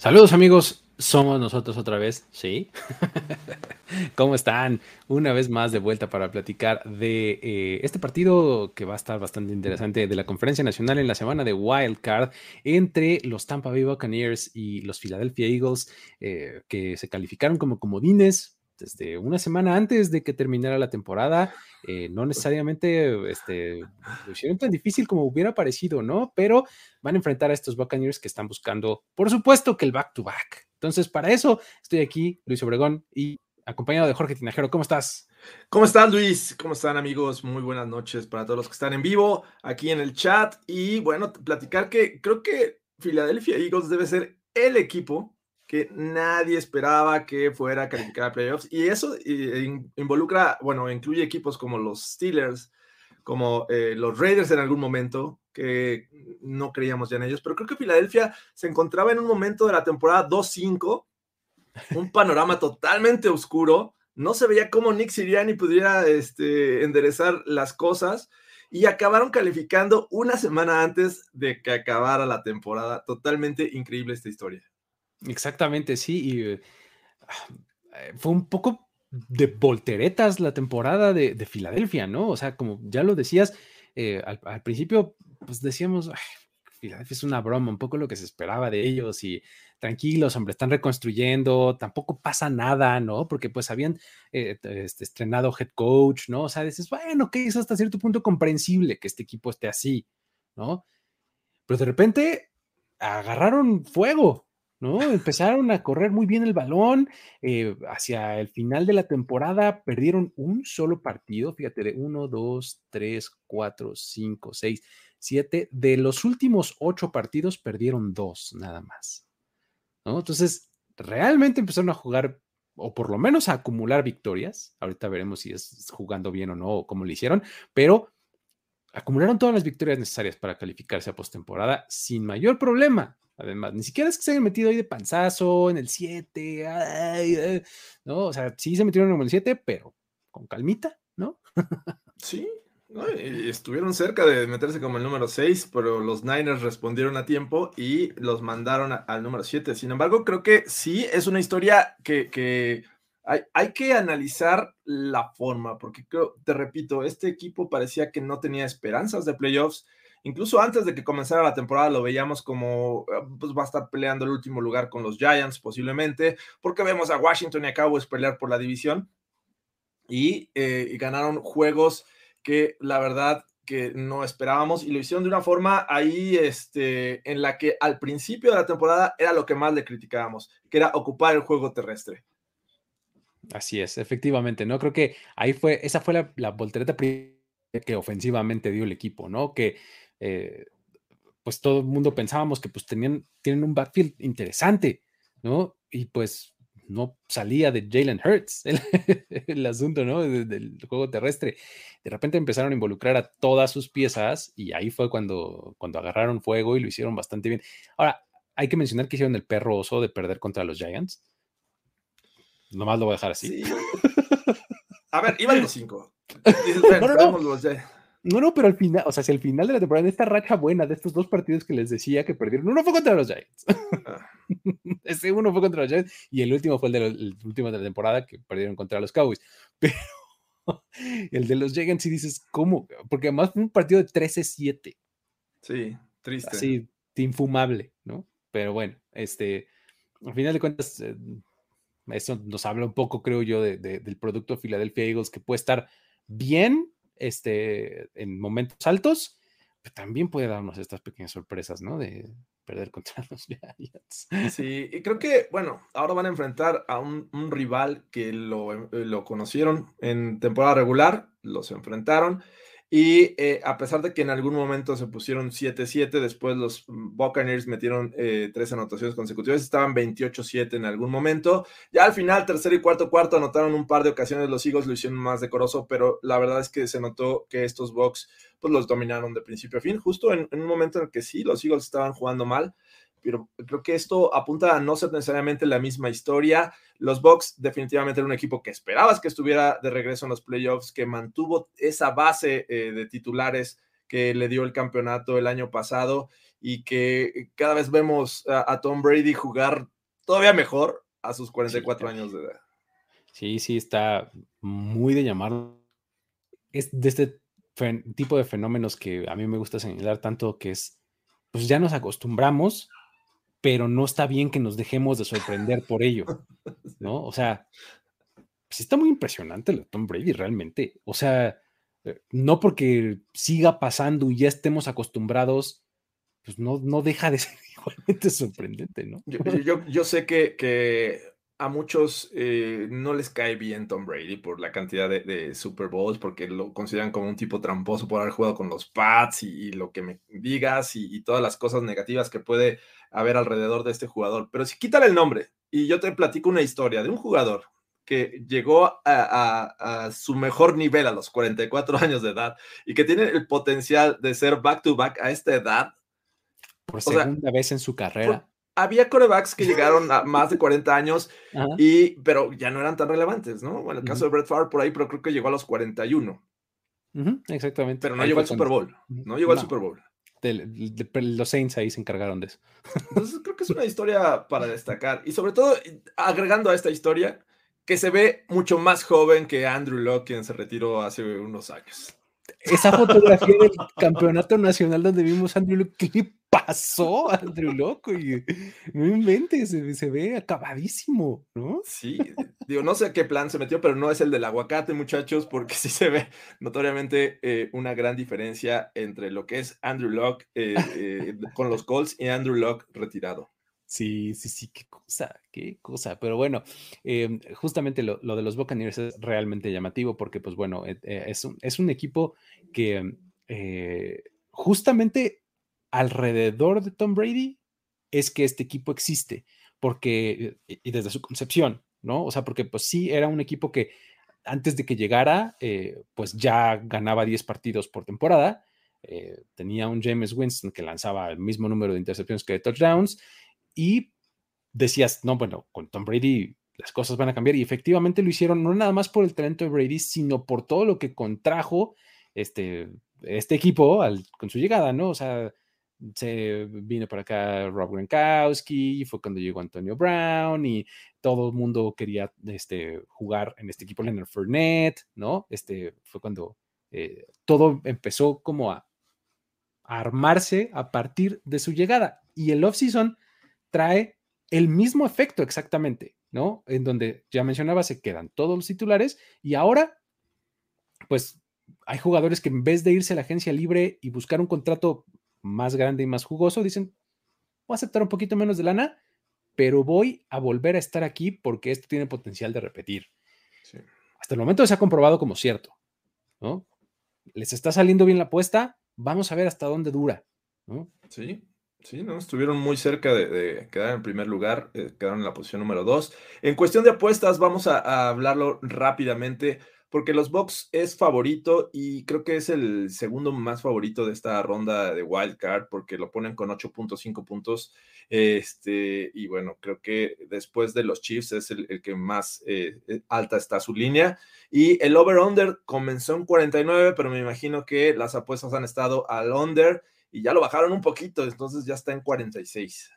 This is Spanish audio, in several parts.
Saludos amigos, somos nosotros otra vez, ¿sí? ¿Cómo están? Una vez más de vuelta para platicar de eh, este partido que va a estar bastante interesante de la Conferencia Nacional en la semana de Wild Card entre los Tampa Bay Buccaneers y los Philadelphia Eagles eh, que se calificaron como comodines desde una semana antes de que terminara la temporada. Eh, no necesariamente este, lo hicieron tan difícil como hubiera parecido, ¿no? Pero van a enfrentar a estos Buccaneers que están buscando, por supuesto, que el back-to-back. Entonces, para eso estoy aquí, Luis Obregón, y acompañado de Jorge Tinajero. ¿Cómo estás? ¿Cómo estás, Luis? ¿Cómo están, amigos? Muy buenas noches para todos los que están en vivo, aquí en el chat. Y bueno, platicar que creo que Philadelphia Eagles debe ser el equipo que nadie esperaba que fuera a calificar a playoffs. Y eso involucra, bueno, incluye equipos como los Steelers, como eh, los Raiders en algún momento, que no creíamos ya en ellos. Pero creo que Filadelfia se encontraba en un momento de la temporada 2-5, un panorama totalmente oscuro. No se veía cómo Nick Siriani pudiera este, enderezar las cosas y acabaron calificando una semana antes de que acabara la temporada. Totalmente increíble esta historia. Exactamente, sí. Y eh, fue un poco de volteretas la temporada de, Filadelfia, ¿no? O sea, como ya lo decías, eh, al, principio, pues decíamos, Filadelfia es una broma, un poco lo que se esperaba de ellos y tranquilos, hombre, están reconstruyendo, tampoco pasa nada, ¿no? Porque pues habían eh, este, estrenado head coach, ¿no? O sea, dices, bueno, que es hasta cierto punto comprensible que este equipo esté así, ¿no? Pero de repente agarraron fuego, ¿no? Empezaron a correr muy bien el balón. Eh, hacia el final de la temporada perdieron un solo partido, fíjate, de uno, dos, tres, cuatro, cinco, seis, siete. De los últimos ocho partidos perdieron dos, nada más. Entonces, realmente empezaron a jugar, o por lo menos a acumular victorias. Ahorita veremos si es jugando bien o no, o cómo lo hicieron, pero acumularon todas las victorias necesarias para calificarse a postemporada sin mayor problema. Además, ni siquiera es que se hayan metido ahí de panzazo en el 7, ¿no? O sea, sí se metieron en el 7, pero con calmita, ¿no? sí, estuvieron cerca de meterse como el número 6, pero los Niners respondieron a tiempo y los mandaron al número 7. Sin embargo, creo que sí es una historia que, hay, hay, que analizar la forma, porque creo, te repito, este equipo parecía que no tenía esperanzas de playoffs Incluso antes de que comenzara la temporada lo veíamos como eh, pues va a estar peleando el último lugar con los Giants posiblemente, porque vemos a Washington y a Cowboys pelear por la división y, eh, ganaron juegos que la verdad que no esperábamos y lo hicieron de una forma ahí este, en la que al principio de la temporada era lo que más le criticábamos, que era ocupar el juego terrestre. Así es, efectivamente, ¿no? Creo que ahí fue, esa fue la, la voltereta que ofensivamente dio el equipo, ¿no? Que eh, pues todo el mundo pensábamos que pues tenían, tienen un backfield interesante, ¿no? Y pues no salía de Jalen Hurts el, asunto, ¿no? del juego terrestre. De repente empezaron a involucrar a todas sus piezas y ahí fue cuando, cuando agarraron fuego y lo hicieron bastante bien. Ahora, hay que mencionar que hicieron el perro oso de perder contra los Giants. Nomás lo voy a dejar así. A ver, iban los cinco. No, no, pero al final, o sea, si al final de la temporada, esta racha buena de estos dos partidos que les decía que perdieron, uno fue contra los Giants. Ah. Ese uno fue contra los Giants y el último fue el, de último de la temporada que perdieron contra los Cowboys. Pero el de los Giants, sí dices, ¿cómo? Porque además fue un partido de 13-7. Sí, triste. Así, infumable, ¿no? Pero bueno, este, al final de cuentas, eh, eso nos habla un poco, creo yo, del producto Philadelphia Eagles, que puede estar bien este, en momentos altos, pero también puede darnos estas pequeñas sorpresas, ¿no? De perder contra los Giants. Sí, y creo que, bueno, ahora van a enfrentar a un, rival que lo, eh, lo, conocieron en temporada regular, los enfrentaron y eh, a pesar de que en algún momento se pusieron 7-7, después los Buccaneers metieron eh, tres anotaciones consecutivas, estaban 28-7 en algún momento. Ya al final, tercero y cuarto cuarto, anotaron un par de ocasiones, los Eagles lo hicieron más decoroso, pero la verdad es que se notó que estos Bucks pues los dominaron de principio a fin, justo en, en un momento en el que sí, los Eagles estaban jugando mal pero creo que esto apunta a no ser necesariamente la misma historia. Los Bucks definitivamente era un equipo que esperabas que estuviera de regreso en los playoffs, que mantuvo esa base eh, de titulares que le dio el campeonato el año pasado y que cada vez vemos a, Tom Brady jugar todavía mejor a sus 44 años de edad. Sí, sí, está muy de llamar. Es de este tipo de fenómenos que a mí me gusta señalar tanto que es, pues ya nos acostumbramos pero no está bien que nos dejemos de sorprender por ello, ¿no? O sea, pues está muy impresionante lo Tom Brady realmente. O sea, eh, no porque siga pasando y ya estemos acostumbrados, pues no, no deja de ser igualmente sorprendente, ¿no? Yo, yo, sé que, que, a muchos eh, no les cae bien Tom Brady por la cantidad de, Super Bowls, porque lo consideran como un tipo tramposo por haber jugado con los Pats y, lo que me digas y, y todas las cosas negativas que puede a ver alrededor de este jugador. Pero si quítale el nombre y yo te platico una historia de un jugador que llegó a, su mejor nivel a los 44 años de edad y que tiene el potencial de ser back-to-back a esta edad. Por segunda vez en su carrera. Había corebacks que llegaron a más de 40 años, y, pero ya no eran tan relevantes, ¿no? Bueno, el caso de Brett Favre por ahí, pero creo que llegó a los 41. exactamente. Pero no llegó al Super Bowl. No llegó al Super Bowl los Saints ahí se encargaron de eso. Entonces creo que es una historia para destacar. Y sobre todo, agregando a esta historia, que se ve mucho más joven que Andrew Locke, quien se retiró hace unos años. Esa fotografía del campeonato nacional donde vimos a Andrew Locke, ¿qué pasó, Andrew Locke? Y, no inventes, se, ve acabadísimo, ¿no? Sí, digo, no sé qué plan se metió, pero no es el del aguacate, muchachos, porque sí se ve notoriamente eh, una gran diferencia entre lo que es Andrew Locke eh, eh, con los Colts y Andrew Locke retirado. Sí, sí, sí, qué cosa, qué cosa. Pero bueno, em, justamente lo, de los Buccaneers es realmente llamativo porque, pues bueno, eh, eh, es, un, es, un, equipo que justamente alrededor de Tom Brady es que este equipo existe, porque, y desde su concepción, ¿no? O sea, porque pues sí, era un equipo que antes de que llegara, pues ya ganaba 10 partidos por temporada. tenía un James Winston que lanzaba el mismo número de intercepciones que de touchdowns y decías, no, bueno, con Tom Brady las cosas van a cambiar y efectivamente lo hicieron no nada más por el talento de Brady, sino por todo lo que contrajo este, este equipo con su llegada, ¿no? O sea, se vino para acá Rob Gronkowski, fue cuando llegó Antonio Brown y todo el mundo quería este, jugar en este equipo Leonard Fournette, ¿no? Este fue cuando eh, todo empezó como a, armarse a partir de su llegada y el offseason trae el mismo efecto exactamente, ¿no? En donde ya mencionaba, se quedan todos los titulares y ahora, pues hay jugadores que en vez de irse a la agencia libre y buscar un contrato más grande y más jugoso, dicen, voy a aceptar un poquito menos de lana, pero voy a volver a estar aquí porque esto tiene potencial de repetir. Hasta el momento se ha comprobado como cierto, ¿no? Les está saliendo bien la apuesta, vamos a ver hasta dónde dura, ¿no? Sí, Sí, ¿no? Estuvieron muy cerca de, quedar en primer lugar, eh, quedaron en la posición número dos. En cuestión de apuestas, vamos a, hablarlo rápidamente, porque los Bucks es favorito y creo que es el segundo más favorito de esta ronda de Wild Card, porque lo ponen con 8.5 puntos. Este, y bueno, creo que después de los Chiefs es el, que más eh, eh, alta está su línea. Y el over-under comenzó en 49, pero me imagino que las apuestas han estado al under y ya lo bajaron un poquito, entonces ya está en 46.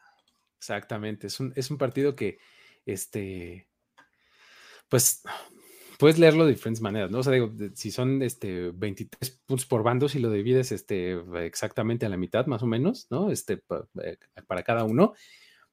Exactamente, es un, es un partido que, este, pues, puedes leerlo de diferentes maneras, ¿no? O sea, digo, si son este, 23 puntos por bando, si lo divides este, exactamente a la mitad, más o menos, ¿no? Este, eh, para cada uno.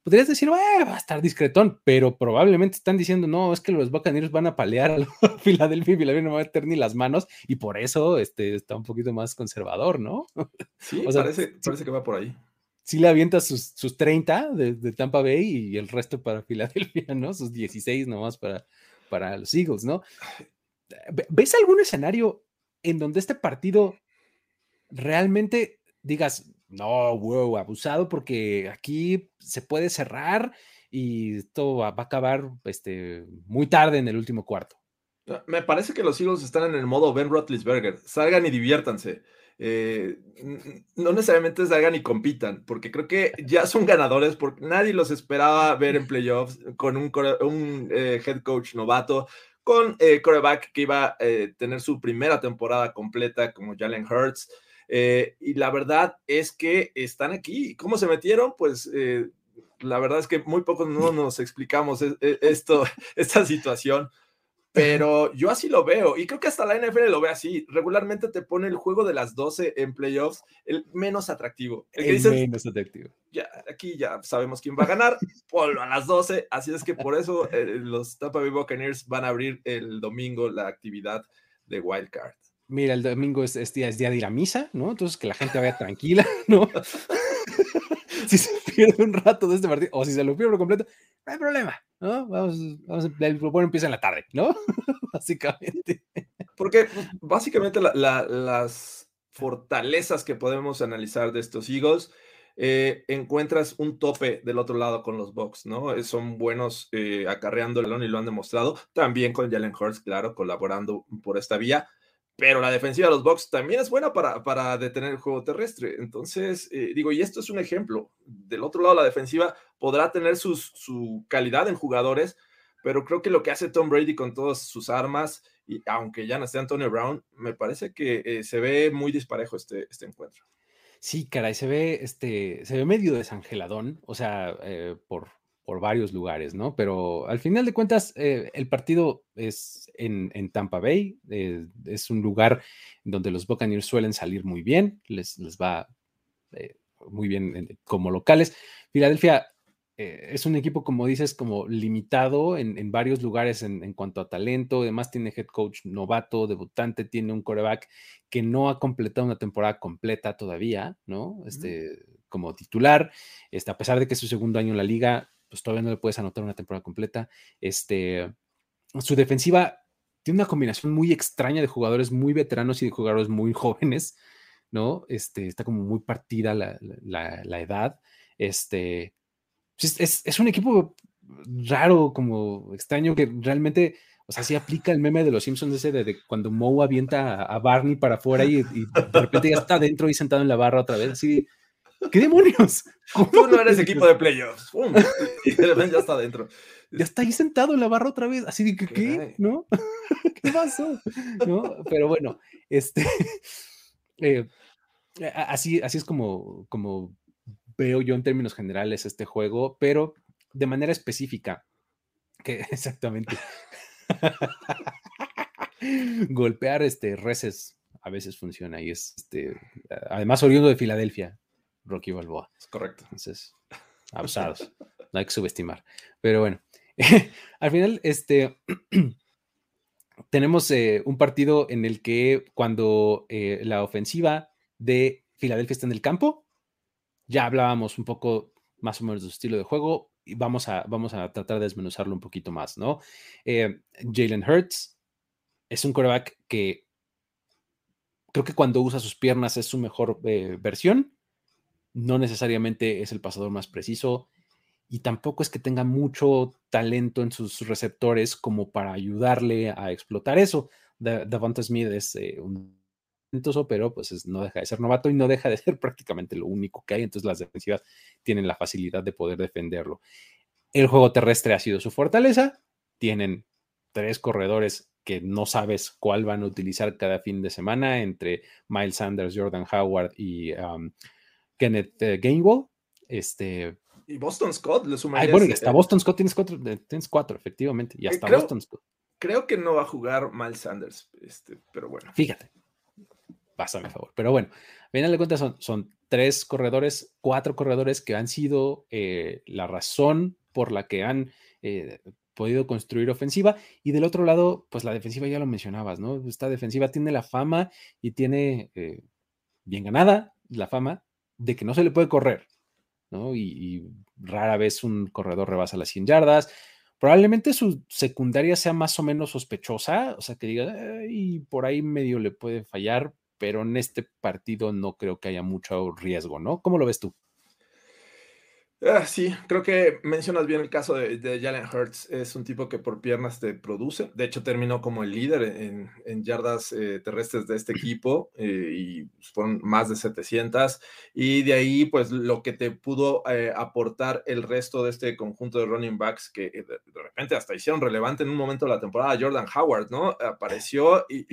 podrías decir, va a estar discretón, pero probablemente están diciendo, no, es que los Buccaneers van a palear a Filadelfia y Filadelfia no va a meter ni las manos y por eso este, está un poquito más conservador, ¿no? Sí, parece, parece que va por ahí. Sí le avienta sus, sus 30 de, Tampa Bay y el resto para Filadelfia, ¿no? Sus 16 nomás para, para los Eagles, ¿no? ¿Ves algún escenario en donde este partido realmente digas, no, wow, abusado porque aquí se puede cerrar y esto va, a acabar este, muy tarde en el último cuarto. Ah, me parece que los Eagles están en el modo Ben Roethlisberger. Salgan y diviértanse. Eh, no necesariamente salgan y compitan, porque creo que ya son ganadores, porque nadie los esperaba ver en playoffs con un, eh, head coach novato, con eh, coreback que iba a tener su primera temporada completa como Jalen Hurts. Eh, y la verdad es que están aquí. ¿Cómo se metieron? Pues eh, la verdad es que muy pocos no nos explicamos e, e, esto, esta situación. Pero yo así lo veo y creo que hasta la NFL lo ve así. Regularmente te pone el juego de las 12 en playoffs el menos atractivo. El, menos atractivo. Ya, aquí ya sabemos quién va a ganar. Ponlo a las 12. Así es que por eso eh, los Tampa Bay Buccaneers van a abrir el domingo la actividad de Wild Card mira, el domingo es, día, de ir a misa, ¿no? Entonces que la gente vaya tranquila, ¿no? si se pierde un rato de este partido, o si se lo pierde por completo, no hay problema, ¿no? Vamos, vamos el bueno empieza en la tarde, ¿no? básicamente. Porque básicamente las fortalezas que podemos analizar de estos Eagles, eh, encuentras un tope del otro lado con los Bucks, ¿no? Eh, son buenos eh, acarreando el balón y lo han demostrado. También con Jalen Hurts, claro, colaborando por esta vía pero la defensiva de los Bucks también es buena para, para detener el juego terrestre. Entonces, eh, digo, y esto es un ejemplo. Del otro lado, la defensiva podrá tener su calidad en jugadores, pero creo que lo que hace Tom Brady con todas sus armas, y aunque ya no esté Antonio Brown, me parece que eh, se ve muy disparejo este, este encuentro. Sí, caray, se ve, este, se ve medio desangeladón, o sea, eh, por, por varios lugares, ¿no? Pero al final de cuentas, eh, el partido es en, Tampa Bay, eh, es un lugar donde los Buccaneers suelen salir muy bien, les, les va eh, muy bien como locales. Filadelfia es un equipo, como dices, como limitado en, varios lugares en, cuanto a talento, además tiene head coach novato, debutante, tiene un coreback que no ha completado una temporada completa todavía, ¿no? Este, como titular, este, a pesar de que es su segundo año en la liga, pues todavía no le puedes anotar una temporada completa. Este, su defensiva tiene una combinación muy extraña de jugadores muy veteranos y de jugadores muy jóvenes, ¿no? Este, está como muy partida la, edad. Este, es, es, un equipo raro, como extraño, que realmente, o sea, sí aplica el meme de los Simpsons ese de, cuando Moe avienta a, Barney para afuera y, y, de repente ya está adentro y sentado en la barra otra vez, así ¿Qué demonios? Tú no eres equipo de playoffs. Y de repente ya está adentro. Ya está ahí sentado en la barra otra vez. Así de que, ¿qué? ¿No? ¿Qué pasó? ¿No? Pero bueno, este. Eh, así, así es como, como veo yo en términos generales este juego, pero de manera específica. Que exactamente. Golpear este reces a veces funciona y es este, además oriundo de Filadelfia, Rocky Balboa. Es correcto. Entonces, abusados. no hay que subestimar. Pero bueno, al final, este, tenemos eh, un partido en el que cuando eh, la ofensiva de Filadelfia está en el campo, ya hablábamos un poco más o menos de su estilo de juego y vamos a, vamos a tratar de desmenuzarlo un poquito más, ¿no? Eh, Jalen Hurts es un quarterback que creo que cuando usa sus piernas es su mejor versión no necesariamente es el pasador más preciso y tampoco es que tenga mucho talento en sus receptores como para ayudarle a explotar eso. Davante Smith es eh, un talentoso, pero pues no deja de ser novato y no deja de ser prácticamente lo único que hay, entonces las defensivas tienen la facilidad de poder defenderlo. El juego terrestre ha sido su fortaleza, tienen tres corredores que no sabes cuál van a utilizar cada fin de semana entre Miles Sanders, Jordan Howard y Kenneth uh, Gainwell. Este, y Boston Scott le sumaría. bueno, y hasta Boston Scott tienes cuatro, tienes cuatro, efectivamente. Y hasta Boston Scott. Creo que no va a jugar Miles Sanders, este, pero bueno. Fíjate. pasa a favor. Pero bueno, a final de cuentas son, son tres corredores, cuatro corredores que han sido eh, la razón por la que han eh, podido construir ofensiva. Y del otro lado, pues la defensiva ya lo mencionabas, ¿no? Esta defensiva tiene la fama y tiene eh, bien ganada la fama de que no se le puede correr, ¿no? Y, rara vez un corredor rebasa las 100 yardas. Probablemente su secundaria sea más o menos sospechosa, o sea, que diga, y por ahí medio le puede fallar, pero en este partido no creo que haya mucho riesgo, ¿no? ¿Cómo lo ves tú? Ah, sí, creo que mencionas bien el caso de, Jalen Hurts. Es un tipo que por piernas te produce. De hecho, terminó como el líder en, yardas eh, terrestres de este equipo eh, y fueron más de 700. Y de ahí, pues lo que te pudo eh, aportar el resto de este conjunto de running backs que de, repente hasta hicieron relevante en un momento de la temporada. Jordan Howard, ¿no? Apareció y,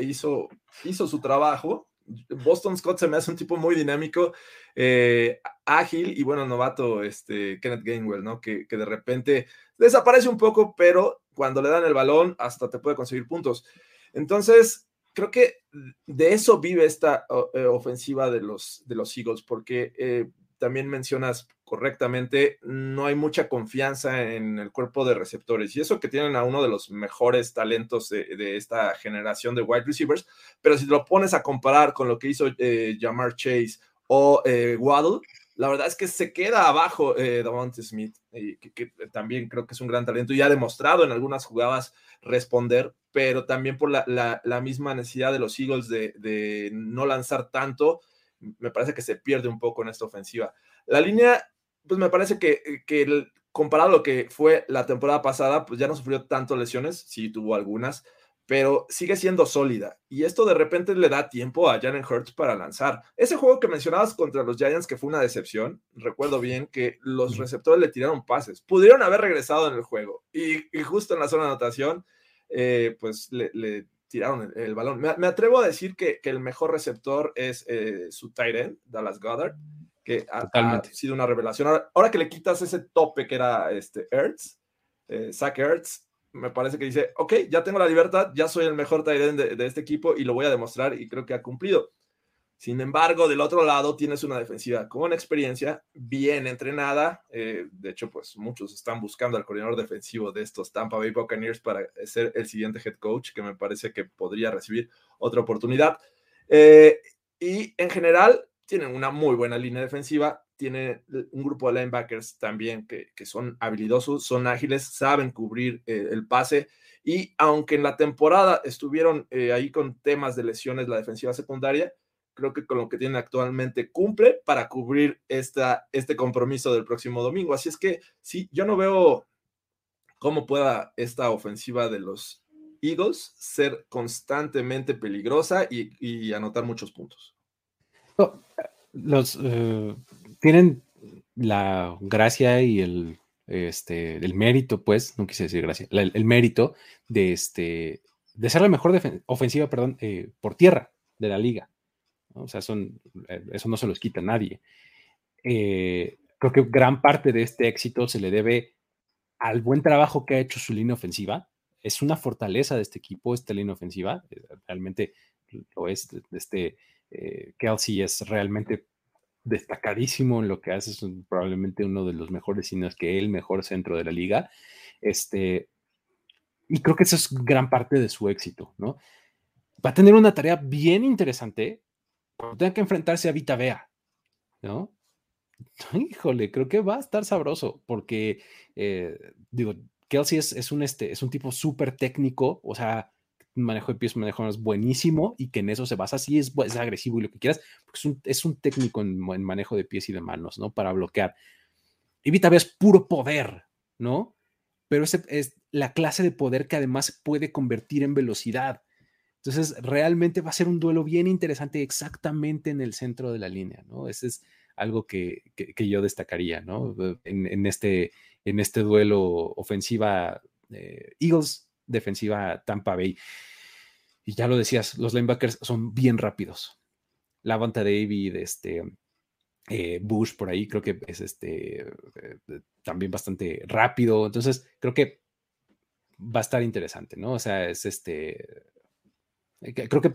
hizo, hizo su trabajo Boston Scott se me hace un tipo muy dinámico, eh, ágil y bueno, novato, este, Kenneth Gainwell, ¿no? Que, de repente desaparece un poco, pero cuando le dan el balón hasta te puede conseguir puntos. Entonces, creo que de eso vive esta eh, ofensiva de los, de los Eagles, porque eh, también mencionas correctamente, no hay mucha confianza en el cuerpo de receptores. Y eso que tienen a uno de los mejores talentos de, esta generación de wide receivers, pero si lo pones a comparar con lo que hizo eh, Jamar Chase o eh, Waddle, la verdad es que se queda abajo eh, Davante Smith, que, también creo que es un gran talento y ha demostrado en algunas jugadas responder, pero también por la, misma necesidad de los Eagles de, de no lanzar tanto me parece que se pierde un poco en esta ofensiva. La línea, pues me parece que, que comparado a lo que fue la temporada pasada, pues ya no sufrió tanto lesiones, sí tuvo algunas, pero sigue siendo sólida. Y esto de repente le da tiempo a Jalen Hurts para lanzar. Ese juego que mencionabas contra los Giants, que fue una decepción, recuerdo bien que los receptores le tiraron pases. Pudieron haber regresado en el juego. Y, justo en la zona de anotación, eh, pues le, tiraron el, balón. Me, atrevo a decir que, el mejor receptor es eh, su tight end, Dallas Goddard, que ha, sido una revelación. Ahora, que le quitas ese tope que era este Ertz, eh, Zach Ertz, me parece que dice, ok, ya tengo la libertad, ya soy el mejor tight end de, de este equipo y lo voy a demostrar y creo que ha cumplido. Sin embargo, del otro lado tienes una defensiva con experiencia, bien entrenada. Eh, de hecho, pues muchos están buscando al coordinador defensivo de estos Tampa Bay Buccaneers para ser el siguiente head coach, que me parece que podría recibir otra oportunidad. Eh, y en general, tienen una muy buena línea defensiva. Tiene un grupo de linebackers también que, son habilidosos, son ágiles, saben cubrir eh, el pase. Y aunque en la temporada estuvieron ahí con temas de lesiones la defensiva secundaria, creo que con lo que tiene actualmente cumple para cubrir esta, este compromiso del próximo domingo. Así es que sí, yo no veo cómo pueda esta ofensiva de los Eagles ser constantemente peligrosa y, anotar muchos puntos. los eh, tienen la gracia y el, este, el mérito, pues, no quise decir gracia, el, mérito de, este, de ser la mejor ofensiva perdón, eh, por tierra de la liga. O sea, son, eh, eso no se los quita nadie. Eh, creo que gran parte de este éxito se le debe al buen trabajo que ha hecho su línea ofensiva. Es una fortaleza de este equipo, esta línea ofensiva. Eh, realmente lo es. Este, Kelsey es realmente destacadísimo en lo que hace. Es probablemente uno de los mejores, si no es que el mejor centro de la liga. Este, y creo que eso es gran parte de su éxito, ¿no? Va a tener una tarea bien interesante tenga que enfrentarse a Vita Vea, ¿no? Híjole, creo que va a estar sabroso, porque, eh, digo, Kelsey es, un, este, es un tipo súper técnico, o sea, manejo de pies, manejo es buenísimo y que en eso se basa, sí es, es agresivo y lo que quieras, es un, es un técnico en, manejo de pies y de manos, ¿no? Para bloquear. Y Vita Vea es puro poder, ¿no? Pero ese es la clase de poder que además puede convertir en velocidad. Entonces, realmente va a ser un duelo bien interesante exactamente en el centro de la línea, ¿no? Ese es algo que, yo destacaría, ¿no? En, este, en este duelo ofensiva eh, Eagles, defensiva Tampa Bay. Y ya lo decías, los linebackers son bien rápidos. Lavanta David, este, eh, Bush por ahí, creo que es este, eh, también bastante rápido. Entonces, creo que va a estar interesante, ¿no? O sea, es este, eh, creo que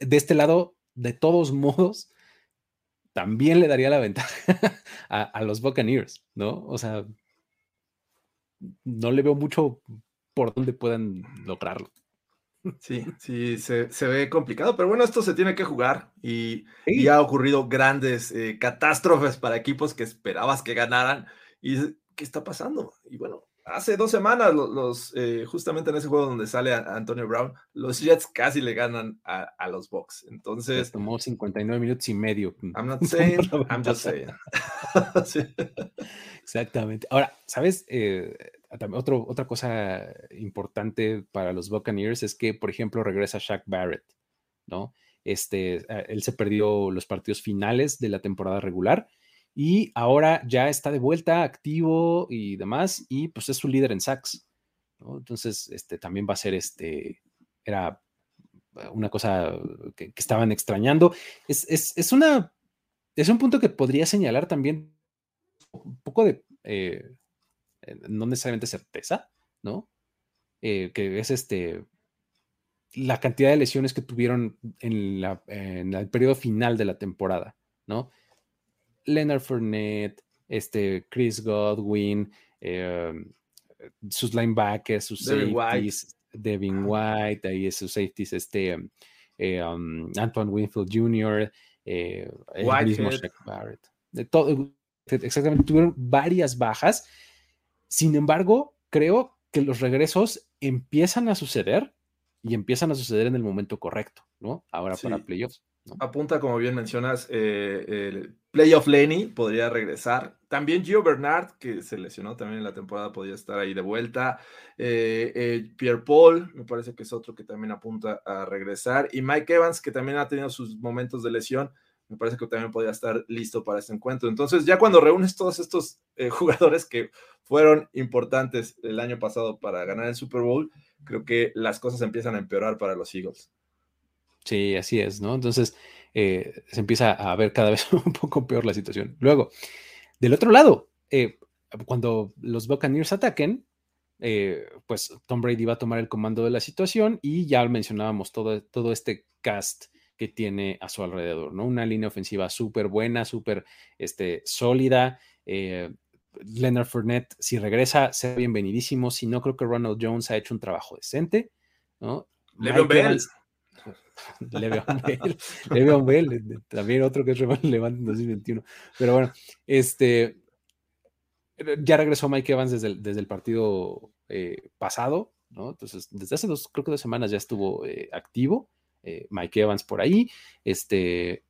de este lado, de todos modos, también le daría la ventaja a, los Buccaneers, ¿no? O sea, no le veo mucho por dónde puedan lograrlo. Sí, sí, se, ve complicado, pero bueno, esto se tiene que jugar y, ya ha ocurrido grandes eh, catástrofes para equipos que esperabas que ganaran. ¿Y qué está pasando? Y bueno, hace dos semanas, los, eh, justamente en ese juego donde sale Antonio Brown, los Jets casi le ganan a, los Bucks. Entonces. tomó 59 minutos y medio. I'm not saying, I'm just saying. Exactamente. Ahora, ¿sabes? Eh, otro, otra cosa importante para los Buccaneers es que, por ejemplo, regresa Shaq Barrett, ¿no? Este, eh, él se perdió los partidos finales de la temporada regular y ahora ya está de vuelta activo y demás, y pues es su líder en sacks. Entonces, este, también va a ser este, era una cosa que, estaban extrañando. Es, es, una, es un punto que podría señalar también un poco de, eh, no necesariamente certeza, ¿no? Eh, que es este, la cantidad de lesiones que tuvieron en, la, en el periodo final de la temporada, ¿no? Leonard Fournette, este, Chris Godwin, em, sus linebackers, sus safeties, Devin White, ahí sus safeties, este, eh, um, Antoine Winfield Jr., eh, el mismo Shaq Barrett. De todo, exactamente, tuvieron varias bajas. Sin embargo, creo que los regresos empiezan a suceder y empiezan a suceder en el momento correcto, ¿no? Ahora para playoffs. Apunta, como bien mencionas, eh, el playoff Lenny podría regresar. También Gio Bernard, que se lesionó también en la temporada, podría estar ahí de vuelta. Eh, eh, Pierre Paul, me parece que es otro que también apunta a regresar. Y Mike Evans, que también ha tenido sus momentos de lesión, me parece que también podría estar listo para este encuentro. Entonces, ya cuando reúnes todos estos jugadores que fueron importantes el año pasado para ganar el Super Bowl, creo que las cosas empiezan a empeorar para los Eagles. Sí, así es, ¿no? Entonces eh, se empieza a ver cada vez un poco peor la situación. Luego, del otro lado, eh, cuando los Buccaneers ataquen, eh, pues Tom Brady va a tomar el comando de la situación y ya mencionábamos todo, todo este cast que tiene a su alrededor, ¿no? Una línea ofensiva súper buena, súper este, sólida. Leonard Fournette, si regresa, sea bienvenidísimo. Si no, creo que Ronald Jones ha hecho un trabajo decente, ¿no? Bell. Le'Veon Bell, también otro que es relevante en 2021. Pero bueno, este, ya regresó Mike Evans desde el, partido eh, pasado. Entonces, desde hace dos, creo que dos semanas ya estuvo eh, activo eh, Mike Evans por ahí. Este,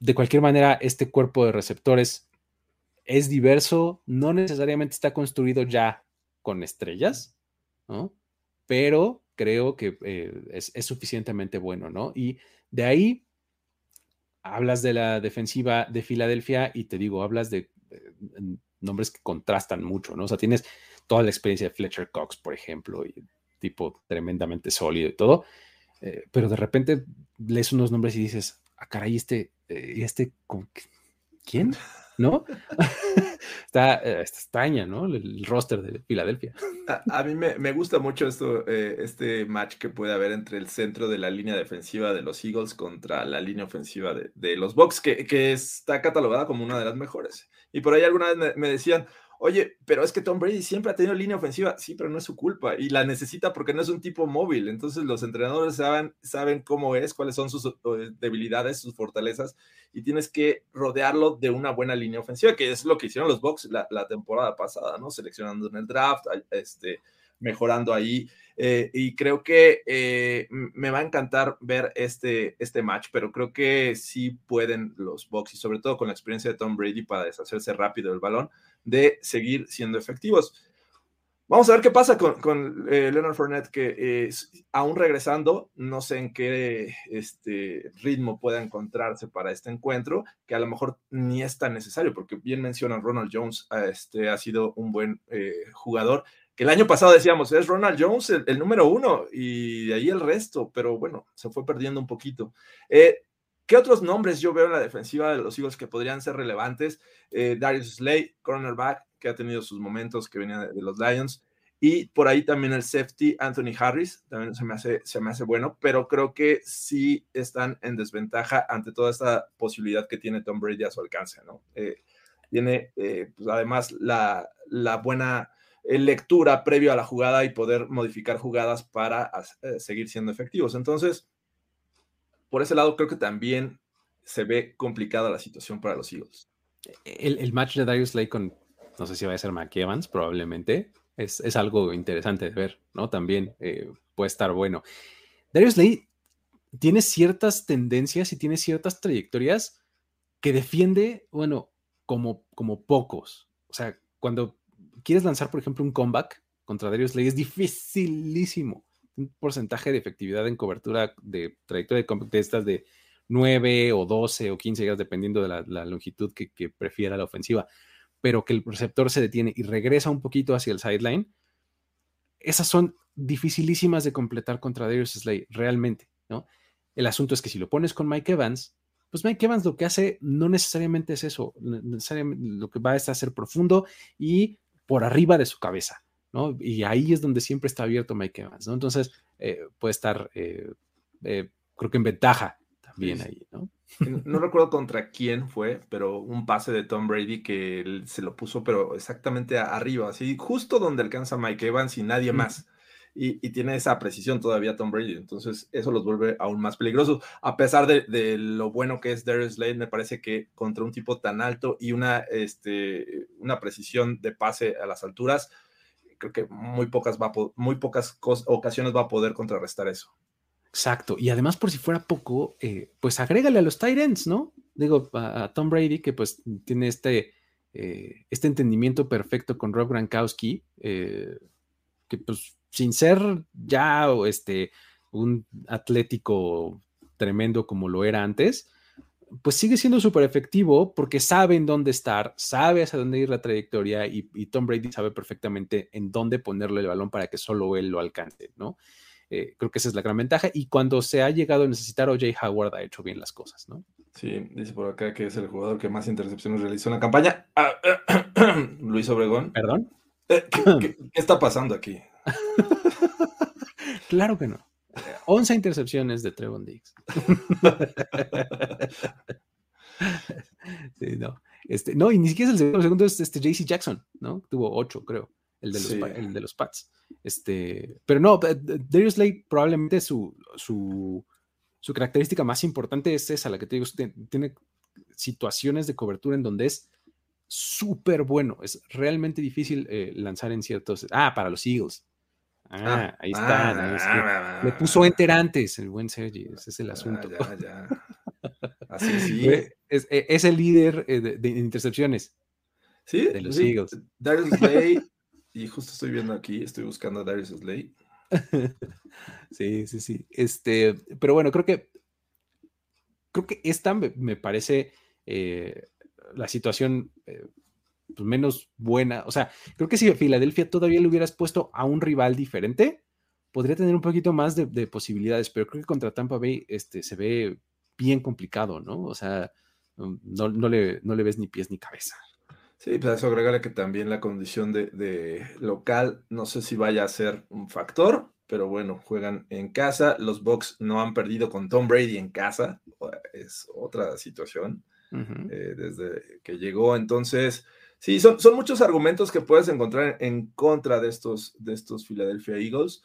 de cualquier manera, este cuerpo de receptores es diverso, no necesariamente está construido ya con estrellas, ¿no? Pero creo que eh, es, suficientemente bueno, ¿no? Y de ahí hablas de la defensiva de Filadelfia y te digo, hablas de, nombres que contrastan mucho, ¿no? O sea, tienes toda la experiencia de Fletcher Cox, por ejemplo, y tipo tremendamente sólido y todo, eh, pero de repente lees unos nombres y dices, ah, caray, este, eh, este, ¿quién? ¿no? está, eh, está, extraña, ¿no? El, roster de Filadelfia. A, mí me, gusta mucho esto, eh, este match que puede haber entre el centro de la línea defensiva de los Eagles contra la línea ofensiva de, los Bucks, que, que, está catalogada como una de las mejores. Y por ahí alguna vez me decían, Oye, pero es que Tom Brady siempre ha tenido línea ofensiva. Sí, pero no es su culpa y la necesita porque no es un tipo móvil. Entonces los entrenadores saben, cómo es, cuáles son sus eh, debilidades, sus fortalezas y tienes que rodearlo de una buena línea ofensiva, que es lo que hicieron los Bucks la, temporada pasada, ¿no? Seleccionando en el draft, este, mejorando ahí. Eh, y creo que eh, me va a encantar ver este, este match, pero creo que sí pueden los Bucks y sobre todo con la experiencia de Tom Brady para deshacerse rápido del balón de seguir siendo efectivos. Vamos a ver qué pasa con, eh, Leonard Fournette, que eh, aún regresando, no sé en qué este, ritmo pueda encontrarse para este encuentro, que a lo mejor ni es tan necesario, porque bien mencionan Ronald Jones, este, ha sido un buen eh, jugador, que el año pasado decíamos, es Ronald Jones el, número uno, y de ahí el resto, pero bueno, se fue perdiendo un poquito. ¿Qué otros nombres yo veo en la defensiva de los Eagles que podrían ser relevantes? Eh, Darius Slay, cornerback, que ha tenido sus momentos que venía de, los Lions. Y por ahí también el safety Anthony Harris, también se me hace, se me hace bueno, pero creo que sí están en desventaja ante toda esta posibilidad que tiene Tom Brady a su alcance, ¿no? Eh, tiene eh, pues además la, la buena eh, lectura previo a la jugada y poder modificar jugadas para seguir siendo efectivos. Entonces, por ese lado creo que también se ve complicada la situación para los Eagles. El, match de Darius Slay con, no sé si va a ser Mac Evans, probablemente, es, algo interesante de ver, ¿no? También eh, puede estar bueno. Darius Lay tiene ciertas tendencias y tiene ciertas trayectorias que defiende, bueno, como, como pocos. O sea, cuando quieres lanzar, por ejemplo, un comeback contra Darius Lay, es dificilísimo. Un porcentaje de efectividad en cobertura de trayectoria de de estas de 9 o 12 o 15 yardas, dependiendo de la, longitud que, prefiera la ofensiva pero que el receptor se detiene y regresa un poquito hacia el sideline, esas son dificilísimas de completar contra Darius Slay, realmente, ¿no? El asunto es que si lo pones con Mike Evans, pues Mike Evans lo que hace no necesariamente es eso, necesariamente lo que va a ser profundo y por arriba de su cabeza, ¿no? Y ahí es donde siempre está abierto Mike Evans, ¿no? Entonces eh, puede estar, eh, eh, creo que en ventaja también ahí, ¿no? No recuerdo contra quién fue, pero un pase de Tom Brady que se lo puso, pero exactamente arriba, así justo donde alcanza Mike Evans y nadie más. Y, tiene esa precisión todavía Tom Brady. Entonces, eso los vuelve aún más peligrosos. A pesar de, lo bueno que es Darius Lane, me parece que contra un tipo tan alto y una, este, una precisión de pase a las alturas, creo que muy pocas, va muy pocas ocasiones va a poder contrarrestar eso. Exacto. Y además, por si fuera poco, eh, pues agrégale a los Tyrants, ¿no? Digo, a, Tom Brady, que pues tiene este, eh, este entendimiento perfecto con Rob Gronkowski, eh, que pues sin ser ya este, un atlético tremendo como lo era antes, pues sigue siendo súper efectivo porque sabe en dónde estar, sabe hacia dónde ir la trayectoria y, y, Tom Brady sabe perfectamente en dónde ponerle el balón para que solo él lo alcance, ¿no? Eh, creo que esa es la gran ventaja. Y cuando se ha llegado a necesitar, O.J. Howard ha hecho bien las cosas, ¿no? Sí, dice por acá que es el jugador que más intercepciones realizó en la campaña. Ah, Luis Obregón. ¿Perdón? Eh, ¿qué, está pasando aquí? claro que no. 11 intercepciones de Trevon Diggs. sí, no. Este, no, y ni siquiera es el segundo, el segundo es este JC Jackson, ¿no? Tuvo 8, creo el de los, el de los Pats. Este, pero no, Darius Slade probablemente su, su, su, característica más importante es esa, la que te digo, tiene situaciones de cobertura en donde es súper bueno, es realmente difícil eh, lanzar en ciertos... Ah, para los Eagles. Ah, ah ahí está. Ah, le puso enter antes el buen Sergi, ese es el asunto. Así sí. Es, es, el líder eh, de, intercepciones. Sí, de los Eagles. Darius Slade y justo estoy viendo aquí, estoy buscando a Darius Slay. sí, sí, sí. Este, pero bueno, creo que creo que esta me, parece eh, la situación eh, pues, menos buena. O sea, creo que si a Filadelfia todavía le hubieras puesto a un rival diferente, podría tener un poquito más de, posibilidades, pero creo que contra Tampa Bay este, se ve bien complicado, ¿no? O sea, no, le, no le ves ni pies ni cabeza. Sí, pues eso agregarle que también la condición de, local, no sé si vaya a ser un factor, pero bueno, juegan en casa. Los Bucks no han perdido con Tom Brady en casa, es otra situación eh, desde que llegó. Entonces, sí, son, son muchos argumentos que puedes encontrar en contra de estos, de estos Philadelphia Eagles.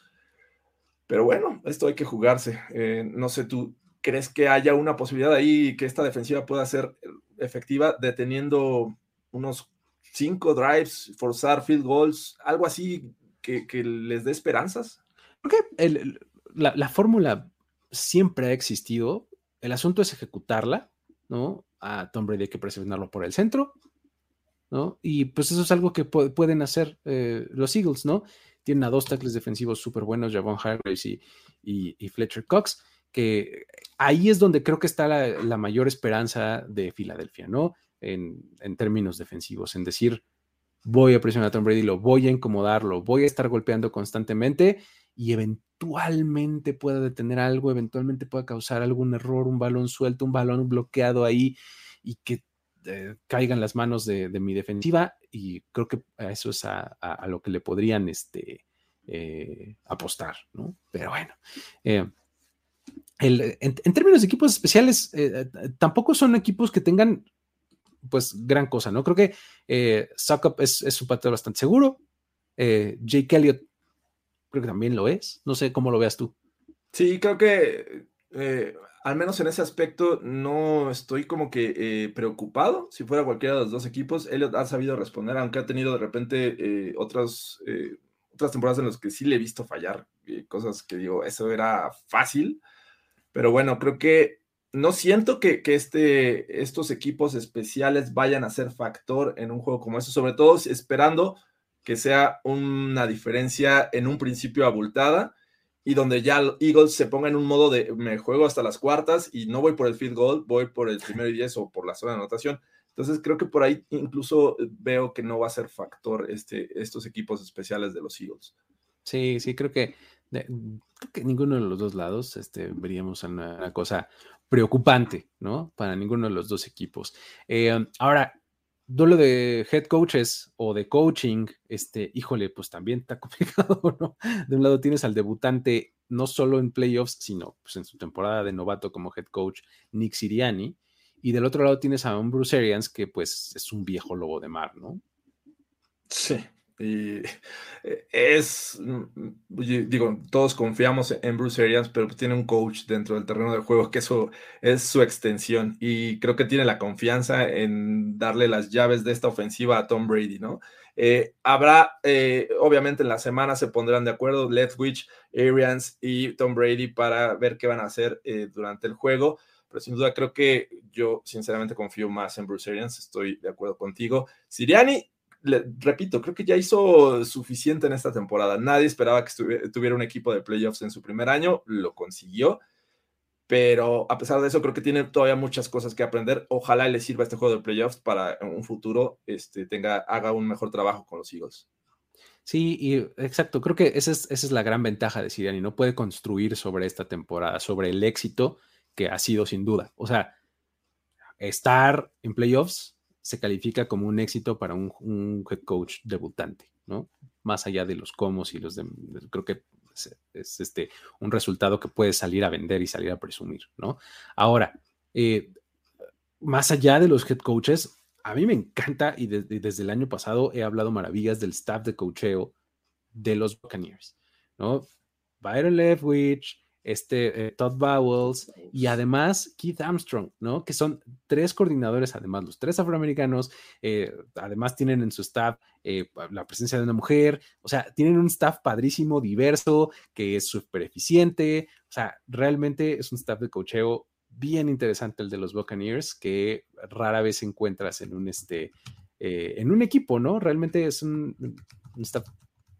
Pero bueno, esto hay que jugarse. Eh, no sé, tú crees que haya una posibilidad ahí que esta defensiva pueda ser efectiva deteniendo unos cinco drives, forzar field goals, algo así que, les dé esperanzas? Porque la, fórmula siempre ha existido, el asunto es ejecutarla, ¿no? A Tom Brady hay que presionarlo por el centro, ¿no? Y pues eso es algo que pueden hacer eh, los Eagles, ¿no? Tienen a dos tackles defensivos súper buenos, Javon Hargraves y, y, Fletcher Cox, que ahí es donde creo que está la, mayor esperanza de Filadelfia, ¿no? en, términos defensivos, en decir, voy a presionar a Tom Brady, lo voy a incomodarlo, voy a estar golpeando constantemente y eventualmente pueda detener algo, eventualmente pueda causar algún error, un balón suelto, un balón bloqueado ahí y que eh, caiga en las manos de, mi defensiva y creo que eso es a, lo que le podrían este, eh, apostar, ¿no? Pero bueno. Eh, en, términos de equipos especiales, tampoco son equipos que tengan pues gran cosa, ¿no? Creo que eh, es, es un pateador bastante seguro. Jake Elliott creo que también lo es. No sé cómo lo veas tú. Sí, creo que al menos en ese aspecto, no estoy como que eh, preocupado. Si fuera cualquiera de los dos equipos, Elliot ha sabido responder, aunque ha tenido de repente eh, otras, eh, otras temporadas en las que sí le he visto fallar, cosas que digo, eso era fácil. Pero bueno, creo que no siento que, que este, estos equipos especiales vayan a ser factor en un juego como este, sobre todo esperando que sea una diferencia en un principio abultada y donde ya Eagles se ponga en un modo de me juego hasta las cuartas y no voy por el field goal, voy por el primero y diez o por la zona de anotación. Entonces creo que por ahí incluso veo que no va a ser factor este, estos equipos especiales de los Eagles. Sí, sí, creo que, creo que ninguno de los dos lados este, veríamos una, cosa preocupante, ¿no? Para ninguno de los dos equipos. Eh, ahora, duelo de head coaches o de coaching, este, híjole, pues también está complicado, ¿no? De un lado tienes al debutante, no solo en playoffs, sino pues en su temporada de novato como head coach, Nick Siriani, y del otro lado tienes a un Bruce Arians que pues es un viejo lobo de mar, ¿no? Sí, y eh, es, mm, digo, todos confiamos en Bruce Arians, pero pues tiene un coach dentro del terreno de juego que eso es su extensión y creo que tiene la confianza en darle las llaves de esta ofensiva a Tom Brady, ¿no? Eh, habrá, eh, obviamente en la semana se pondrán de acuerdo Leftwich, Arians y Tom Brady para ver qué van a hacer durante el juego, pero sin duda creo que yo sinceramente confío más en Bruce Arians, estoy de acuerdo contigo. Siriani repito, creo que ya hizo suficiente en esta temporada. Nadie esperaba que tuviera un equipo de playoffs en su primer año, lo consiguió, pero a pesar de eso creo que tiene todavía muchas cosas que aprender. Ojalá le sirva este juego de playoffs para en un futuro este, tenga, haga un mejor trabajo con los Eagles. Sí, y exacto, creo que esa es, esa es la gran ventaja de Siriani, no puede construir sobre esta temporada, sobre el éxito que ha sido sin duda. O sea, estar en playoffs se califica como un éxito para un, head coach debutante, ¿no? Más allá de los comos y los de, creo que es, este, un resultado que puede salir a vender y salir a presumir, ¿no? Ahora, eh, más allá de los head coaches, a mí me encanta y desde el año pasado he hablado maravillas del staff de coacheo de los Buccaneers, ¿no? Byron Leftwich, este, eh, Todd Bowles y además Keith Armstrong, ¿no? Que son tres coordinadores, además los tres afroamericanos, eh, además tienen en su staff eh, la presencia de una mujer, o sea, tienen un staff padrísimo, diverso, que es súper eficiente, o sea, realmente es un staff de cocheo bien interesante el de los Buccaneers, que rara vez encuentras en un, este, en un equipo, ¿no? Realmente es un, un staff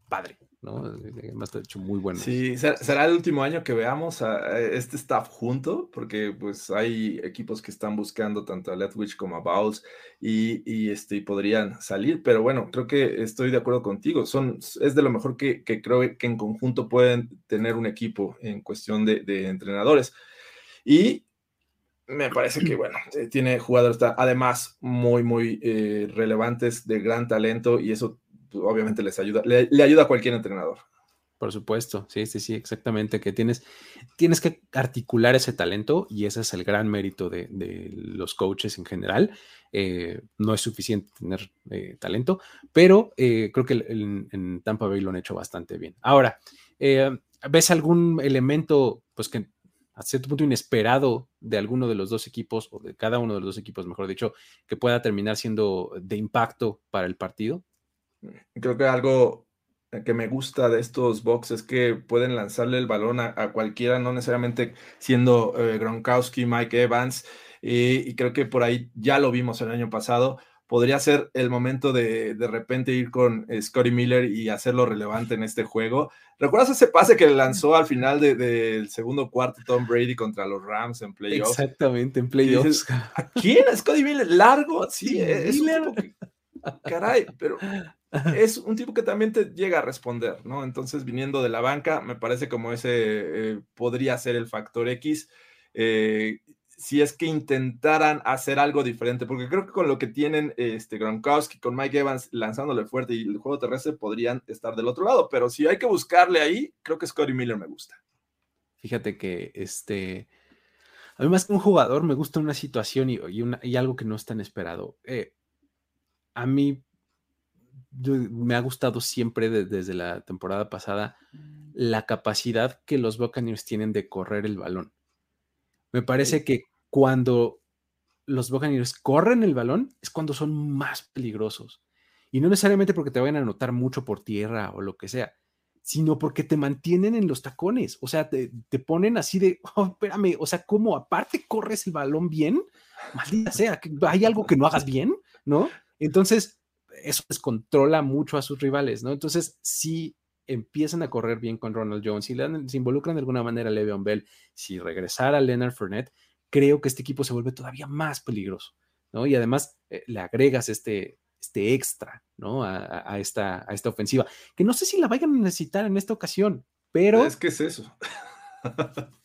padre. ¿No? Además, ha hecho muy bueno. Sí, será el último año que veamos a este staff junto, porque pues hay equipos que están buscando tanto a Lethwich como a Bowles y, y, este, podrían salir, pero bueno, creo que estoy de acuerdo contigo. Son, es de lo mejor que, que creo que en conjunto pueden tener un equipo en cuestión de, de entrenadores. Y me parece que, bueno, eh, tiene jugadores además muy, muy eh, relevantes, de gran talento, y eso pues, obviamente les ayuda, le, ayuda a cualquier entrenador. Por supuesto, sí, sí, sí, exactamente, que tienes, tienes que articular ese talento y ese es el gran mérito de, los coaches en general. Eh, no es suficiente tener eh, talento, pero eh, creo que en, Tampa Bay lo han hecho bastante bien. Ahora, ¿ves algún elemento, pues que a cierto punto inesperado de alguno de los dos equipos, o de cada uno de los dos equipos, mejor dicho, que pueda terminar siendo de impacto para el partido? Creo que algo que me gusta de estos boxes es que pueden lanzarle el balón a, cualquiera, no necesariamente siendo eh, Gronkowski, Mike Evans, y, creo que por ahí ya lo vimos el año pasado. Podría ser el momento de de repente ir con eh, Scotty Miller y hacerlo relevante en este juego. ¿Recuerdas ese pase que lanzó al final del segundo cuarto Tom Brady contra los Rams en playoffs? Exactamente, en playoffs. ¿A quién? ¿Scotty Miller? ¿Largo? Sí, es un caray, pero es un tipo que también te llega a responder, ¿no? Entonces, viniendo de la banca, me parece como ese eh, podría ser el factor X. Eh, si es que intentaran hacer algo diferente, porque creo que con lo que tienen este, Gronkowski, con Mike Evans lanzándole fuerte y el juego terrestre podrían estar del otro lado, pero si hay que buscarle ahí, creo que Scotty Miller me gusta. Fíjate que este, a mí más que un jugador me gusta una situación y, y, algo que no es tan esperado. Eh, a mí me ha gustado siempre desde la temporada pasada la capacidad que los Buccaneers tienen de correr el balón. Me parece que cuando los Buccaneers corren el balón es cuando son más peligrosos. Y no necesariamente porque te vayan a anotar mucho por tierra o lo que sea, sino porque te mantienen en los tacones. O sea, te, ponen así de, oh, espérame, o sea, ¿cómo aparte corres el balón bien? Maldita sea, hay algo que no hagas bien, ¿no? Entonces, eso descontrola mucho a sus rivales, ¿no? Entonces, sí empiezan a correr bien con Ronald Jones, si se involucran de alguna manera a Le'Veon Bell, si regresara a Leonard Fournette, creo que este equipo se vuelve todavía más peligroso, ¿no? Y además eh, le agregas este, este extra, ¿no? A, esta, a esta ofensiva, que no sé si la vayan a necesitar en esta ocasión, pero... Es que es eso.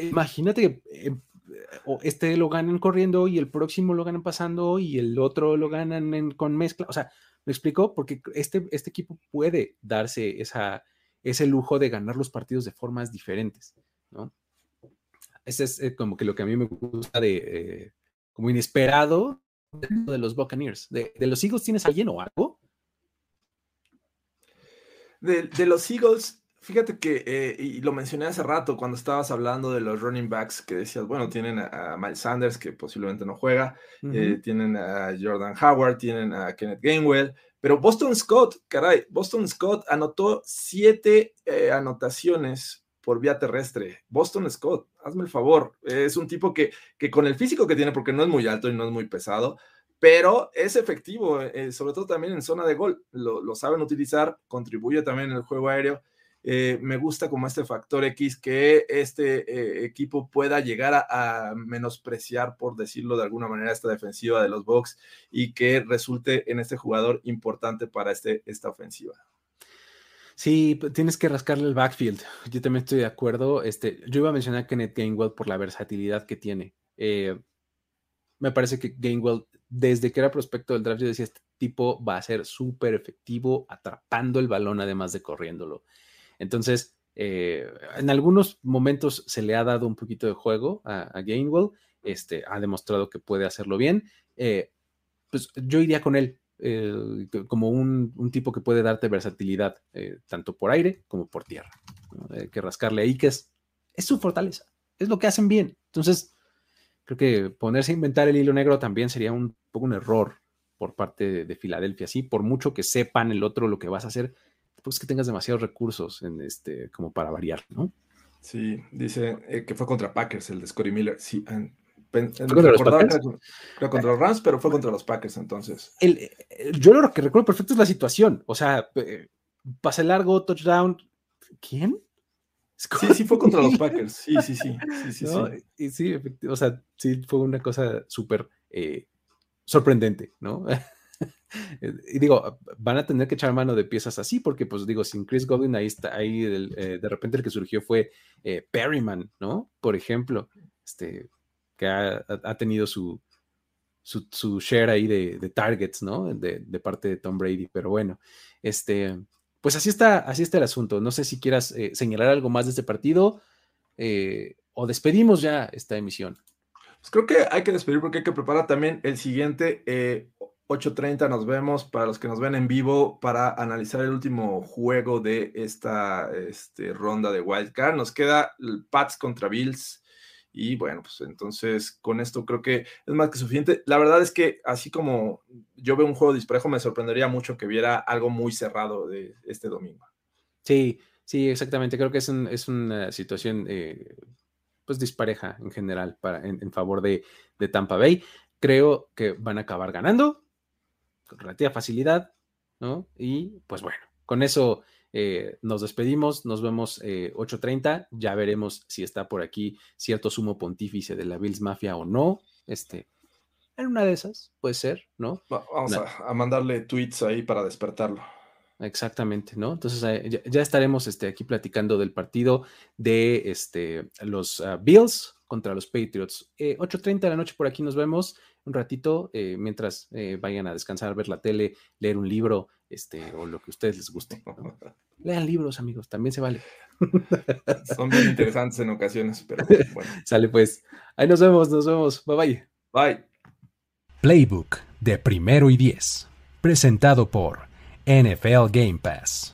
imagínate que eh, este lo ganan corriendo y el próximo lo ganan pasando y el otro lo ganan con mezcla, o sea, ¿Me explicó? Porque este, este equipo puede darse esa, ese lujo de ganar los partidos de formas diferentes, ¿no? Ese es eh, como que lo que a mí me gusta de, eh, como inesperado de los Buccaneers. De, los Eagles tienes alguien o algo? De, de los Eagles, Fíjate que, eh, y lo mencioné hace rato cuando estabas hablando de los running backs, que decías, bueno, tienen a, Miles Sanders, que posiblemente no juega, eh, tienen a Jordan Howard, tienen a Kenneth Gainwell, pero Boston Scott, caray, Boston Scott anotó siete eh, anotaciones por vía terrestre. Boston Scott, hazme el favor, es un tipo que, que con el físico que tiene, porque no es muy alto y no es muy pesado, pero es efectivo, sobre todo también en zona de gol, lo, lo saben utilizar, contribuye también en el juego aéreo eh, me gusta como este factor X que este eh, equipo pueda llegar a, menospreciar, por decirlo de alguna manera, esta defensiva de los Bucks y que resulte en este jugador importante para este, esta ofensiva. Sí, tienes que rascarle el backfield. Yo también estoy de acuerdo. Este, yo iba a mencionar a Kenneth Gainwell por la versatilidad que tiene. Eh, me parece que Gainwell, desde que era prospecto del draft, yo decía, este tipo va a ser súper efectivo atrapando el balón, además de corriéndolo. Entonces, eh, en algunos momentos se le ha dado un poquito de juego a, Gainwell, este, ha demostrado que puede hacerlo bien. Eh, pues yo iría con él eh, como un, tipo que puede darte versatilidad, tanto por aire como por tierra. que rascarle ahí, que es, su fortaleza, es lo que hacen bien. Entonces, creo que ponerse a inventar el hilo negro también sería un poco un error por parte de, de Filadelfia, sí, por mucho que sepan el otro lo que vas a hacer, pues que tengas demasiados recursos en este, como para variar, ¿no? Sí, dice eh, que fue contra Packers el de Scotty Miller. Sí, ¿Fue contra los Packers? contra los Rams, pero fue contra los Packers entonces. El, yo lo que recuerdo perfecto es la situación. O sea, pase largo, touchdown. ¿Quién? Sí, sí fue contra los Packers. Sí, sí, sí. Sí, sí, sí. Y sí, o sea, sí fue una cosa súper eh, sorprendente, ¿no? y digo, van a tener que echar mano de piezas así, porque pues digo, sin Chris Godwin ahí está, ahí eh, de repente el que surgió fue eh, Perryman, ¿no? Por ejemplo, este, que ha, tenido su, su, share ahí de, targets, ¿no? De, parte de Tom Brady, pero bueno, este, pues así está, así está el asunto. No sé si quieras eh, señalar algo más de este partido o despedimos ya esta emisión. Pues creo que hay que despedir porque hay que preparar también el siguiente 8.30 nos vemos para los que nos ven en vivo para analizar el último juego de esta este, ronda de Wildcard. Nos queda el Pats contra Bills. Y bueno, pues entonces con esto creo que es más que suficiente. La verdad es que así como yo veo un juego disparejo, me sorprendería mucho que viera algo muy cerrado de este domingo. Sí, sí, exactamente. Creo que es, es una situación eh, pues dispareja en general para, en, favor de, de Tampa Bay. Creo que van a acabar ganando relativa facilidad, ¿no? Y pues bueno, con eso eh, nos despedimos, nos vemos 8.30, eh, ya veremos si está por aquí cierto sumo pontífice de la Bills Mafia o no, este, en una de esas, puede ser, ¿no? Vamos a, mandarle tweets ahí para despertarlo. Exactamente, ¿no? Entonces eh, ya, estaremos este, aquí platicando del partido de este, los ah, Bills contra los Patriots. 8.30 de la noche por aquí nos vemos un ratito mientras vayan a descansar, ver la tele, leer un libro este, o lo que a ustedes les guste. Lean libros, amigos, también se vale. Son bien interesantes en ocasiones, pero bueno. Sale pues. Ahí nos vemos, nos vemos. Bye bye. Bye. Playbook de primero y diez. Presentado por NFL Game Pass.